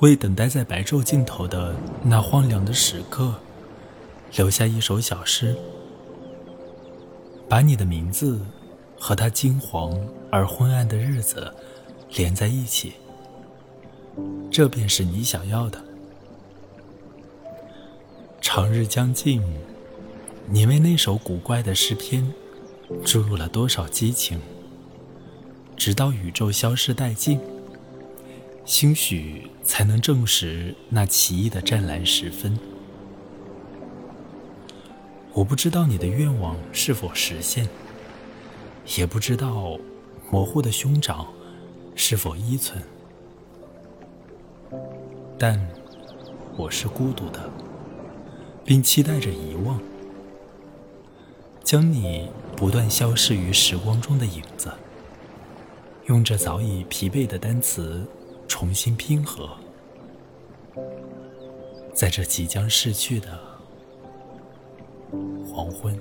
为等待在白昼尽头的那荒凉的时刻，留下一首小诗，把你的名字和他金黄而昏暗的日子连在一起。这便是你想要的。长日将尽，你为那首古怪的诗篇注入了多少激情？直到宇宙消失殆尽，兴许才能证实那奇异的湛蓝时分。我不知道你的愿望是否实现，也不知道模糊的兄长是否依存。但我是孤独的，并期待着遗忘，将你不断消逝于时光中的影子，用这早已疲惫的单词重新拼合在这即将逝去的黄昏。